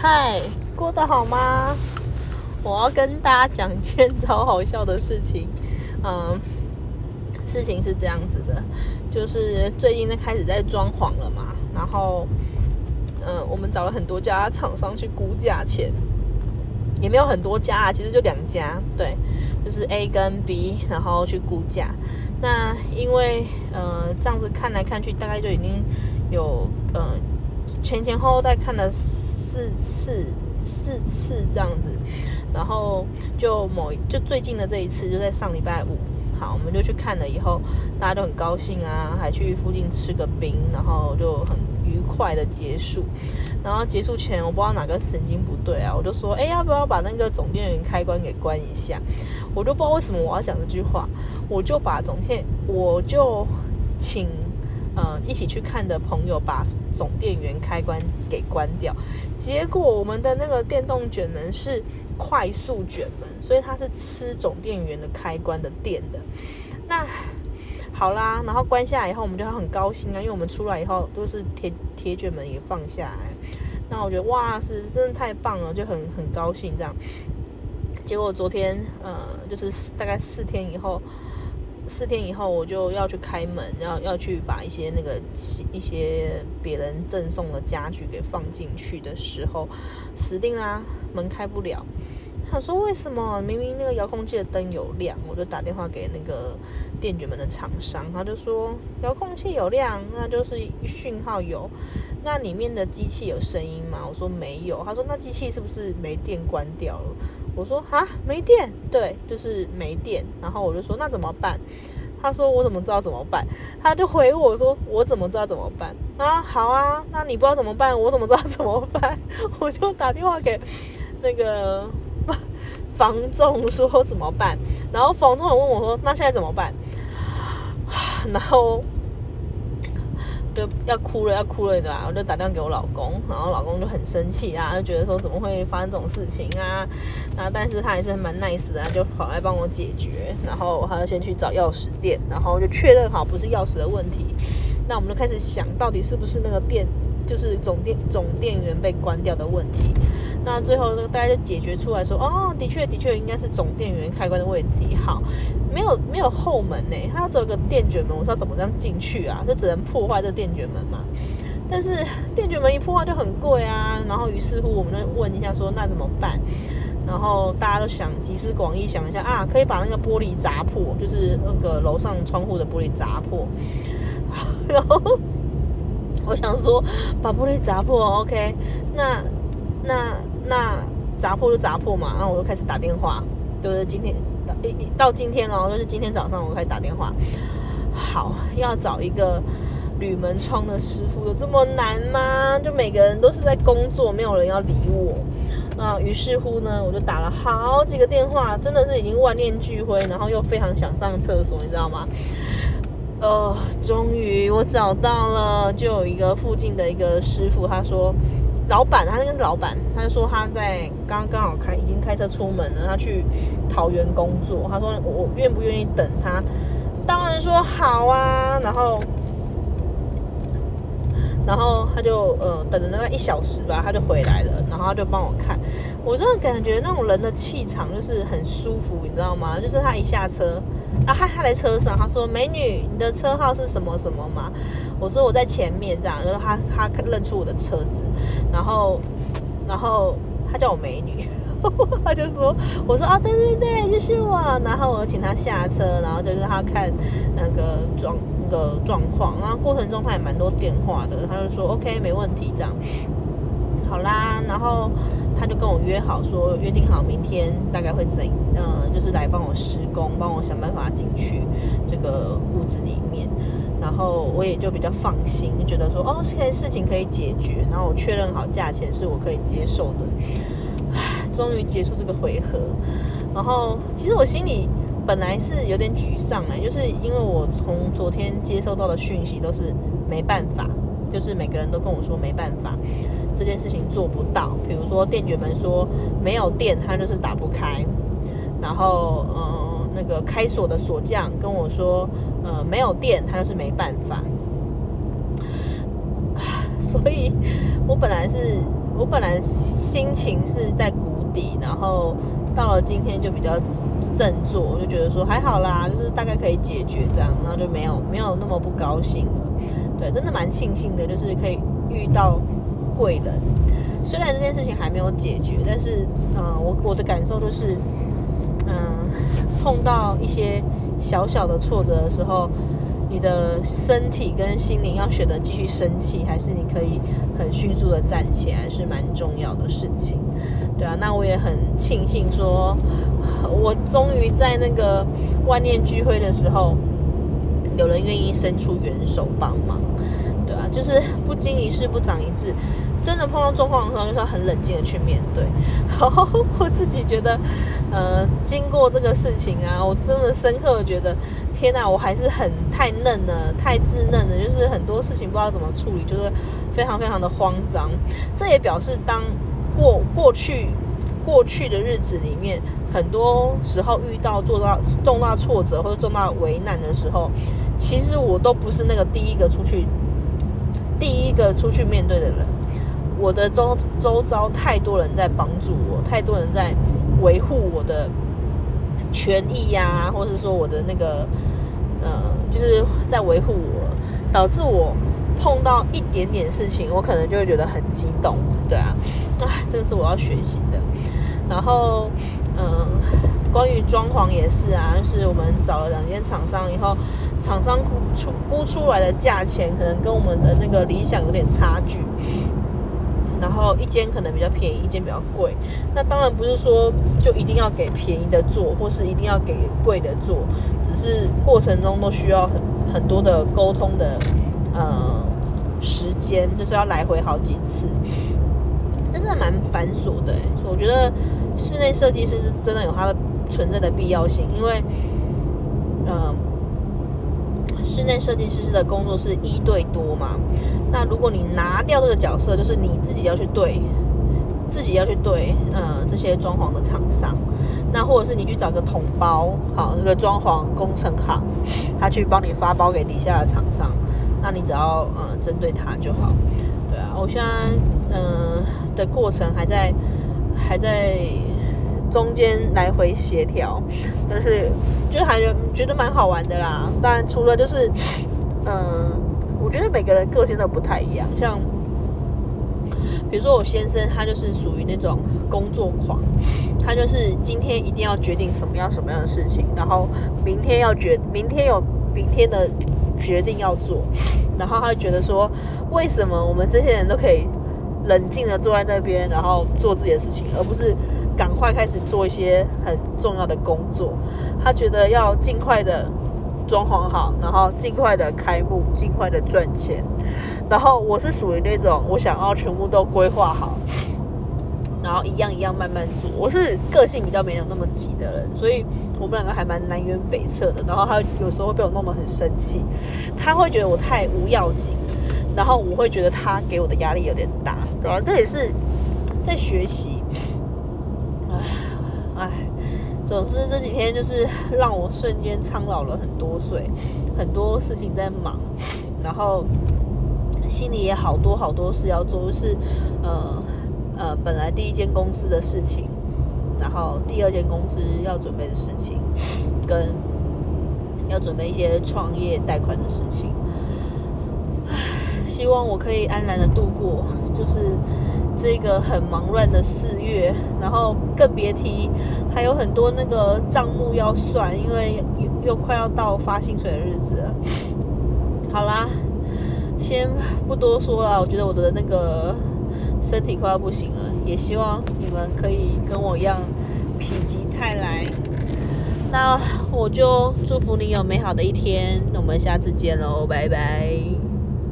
嗨，过得好吗？我要跟大家讲一件超好笑的事情。嗯，事情是这样子的，就是最近在开始在装潢了嘛，然后，嗯，我们找了很多家厂商去估价钱，也没有很多家啊，其实就两家，对，就是 A 跟 B，然后去估价。那因为呃这样子看来看去，大概就已经有呃前前后后在看了四次四次这样子，然后就某就最近的这一次就在上礼拜五，好，我们就去看了以后，大家都很高兴啊，还去附近吃个冰，然后就很愉快的结束。然后结束前，我不知道哪个神经不对啊，我就说，哎，要不要把那个总电源开关给关一下？我都不知道为什么我要讲这句话，我就把总电，我就请呃一起去看的朋友把总电源开关给关掉。结果我们的那个电动卷门是快速卷门，所以它是吃总电源的开关的电的。那好啦，然后关下来以后，我们就很高兴啊，因为我们出来以后都是铁铁卷门也放下来。那我觉得哇，是真的太棒了，就很很高兴这样。结果昨天呃，就是大概四天以后，四天以后我就要去开门，要要去把一些那个一些别人赠送的家具给放进去的时候，死定啦，门开不了。他说：“为什么明明那个遥控器的灯有亮？”我就打电话给那个电卷门的厂商，他就说：“遥控器有亮，那就是讯号有。那里面的机器有声音吗？”我说：“没有。”他说：“那机器是不是没电关掉了？”我说：“啊，没电，对，就是没电。”然后我就说：“那怎么办？”他说：“我怎么知道怎么办？”他就回我说：“我怎么知道怎么办？”啊，好啊，那你不知道怎么办，我怎么知道怎么办？我就打电话给那个。房仲说怎么办？然后房仲问我说：“那现在怎么办？” 然后就要哭了，要哭了，对吧？我就打电话给我老公，然后老公就很生气啊，就觉得说怎么会发生这种事情啊？那但是他还是蛮 nice 的，就跑来帮我解决。然后他就先去找钥匙店，然后就确认好不是钥匙的问题。那我们就开始想到底是不是那个店。就是总电总电源被关掉的问题，那最后大家就解决出来说，哦，的确的确应该是总电源开关的问题。好，没有没有后门呢，它要走个电卷门，我说怎么这样进去啊？就只能破坏这电卷门嘛。但是电卷门一破坏就很贵啊。然后于是乎我们就问一下说，那怎么办？然后大家都想集思广益想一下啊，可以把那个玻璃砸破，就是那个楼上窗户的玻璃砸破，然后。我想说，把玻璃砸破，OK？那、那、那砸破就砸破嘛。然后我就开始打电话，就是今天到今天了，就是今天早上我开始打电话。好，要找一个铝门窗的师傅，有这么难吗？就每个人都是在工作，没有人要理我啊。于是乎呢，我就打了好几个电话，真的是已经万念俱灰，然后又非常想上厕所，你知道吗？呃，终于我找到了，就有一个附近的一个师傅，他说，老板，他那个是老板，他就说他在刚刚好开，已经开车出门了，他去桃园工作，他说我愿不愿意等他？当然说好啊，然后。然后他就呃等了那个一小时吧，他就回来了，然后他就帮我看，我真的感觉那种人的气场就是很舒服，你知道吗？就是他一下车，啊，他他在车上，他说：“美女，你的车号是什么什么吗？”我说：“我在前面。”这样，然后他他认出我的车子，然后然后他叫我美女，他就说：“我说啊，对对对，就是我。”然后我请他下车，然后就是他看那个装。个状况，然后过程中他也蛮多电话的，他就说 OK 没问题这样，好啦，然后他就跟我约好说约定好明天大概会怎，嗯，就是来帮我施工，帮我想办法进去这个屋子里面，然后我也就比较放心，就觉得说哦，现在事情可以解决，然后我确认好价钱是我可以接受的，唉，终于结束这个回合，然后其实我心里。本来是有点沮丧哎，就是因为我从昨天接收到的讯息都是没办法，就是每个人都跟我说没办法，这件事情做不到。比如说电卷门说没有电，它就是打不开。然后呃，那个开锁的锁匠跟我说，呃，没有电，它就是没办法。所以我本来是我本来心情是在谷然后到了今天就比较振作，就觉得说还好啦，就是大概可以解决这样，然后就没有没有那么不高兴了。对，真的蛮庆幸的，就是可以遇到贵人。虽然这件事情还没有解决，但是嗯，我我的感受就是，嗯，碰到一些小小的挫折的时候。你的身体跟心灵要选择继续生气，还是你可以很迅速的站起来，是蛮重要的事情。对啊，那我也很庆幸，说我终于在那个万念俱灰的时候，有人愿意伸出援手帮忙。对啊，就是不经一事不长一智。真的碰到状况的时候，就是要很冷静的去面对。然后我自己觉得，呃，经过这个事情啊，我真的深刻的觉得，天哪，我还是很太嫩了，太稚嫩了，就是很多事情不知道怎么处理，就是非常非常的慌张。这也表示，当过过去过去的日子里面，很多时候遇到做到重大挫折或者重大为难的时候，其实我都不是那个第一个出去，第一个出去面对的人。我的周周遭太多人在帮助我，太多人在维护我的权益呀，或者是说我的那个呃，就是在维护我，导致我碰到一点点事情，我可能就会觉得很激动，对啊，啊，这是我要学习的。然后，嗯，关于装潢也是啊，是我们找了两间厂商以后，厂商估出估出来的价钱，可能跟我们的那个理想有点差距。然后一间可能比较便宜，一间比较贵。那当然不是说就一定要给便宜的做，或是一定要给贵的做，只是过程中都需要很很多的沟通的嗯时间，就是要来回好几次，真的蛮繁琐的。我觉得室内设计师是真的有它的存在的必要性，因为嗯。室内设计师的工作是一对多嘛？那如果你拿掉这个角色，就是你自己要去对，自己要去对，呃，这些装潢的厂商，那或者是你去找个统包，好，那个装潢工程行，他去帮你发包给底下的厂商，那你只要呃针对他就好。对啊，我现在嗯的过程还在还在。中间来回协调，但是就还觉得蛮好玩的啦。当然，除了就是，嗯，我觉得每个人个性都不太一样。像比如说我先生，他就是属于那种工作狂，他就是今天一定要决定什么样什么样的事情，然后明天要决，明天有明天的决定要做，然后他就觉得说，为什么我们这些人都可以冷静的坐在那边，然后做自己的事情，而不是？赶快开始做一些很重要的工作，他觉得要尽快的装潢好，然后尽快的开幕，尽快的赚钱。然后我是属于那种我想要全部都规划好，然后一样一样慢慢做。我是个性比较没有那么急的人，所以我们两个还蛮南辕北辙的。然后他有时候被我弄得很生气，他会觉得我太无要紧，然后我会觉得他给我的压力有点大，对吧？这也是在学习。唉，总之这几天就是让我瞬间苍老了很多岁，很多事情在忙，然后心里也好多好多事要做，是呃呃，本来第一间公司的事情，然后第二间公司要准备的事情，跟要准备一些创业贷款的事情，唉，希望我可以安然的度过，就是。这个很忙乱的四月，然后更别提还有很多那个账目要算，因为又快要到发薪水的日子了。好啦，先不多说了，我觉得我的那个身体快要不行了，也希望你们可以跟我一样否极泰来。那我就祝福你有美好的一天，我们下次见喽，拜拜。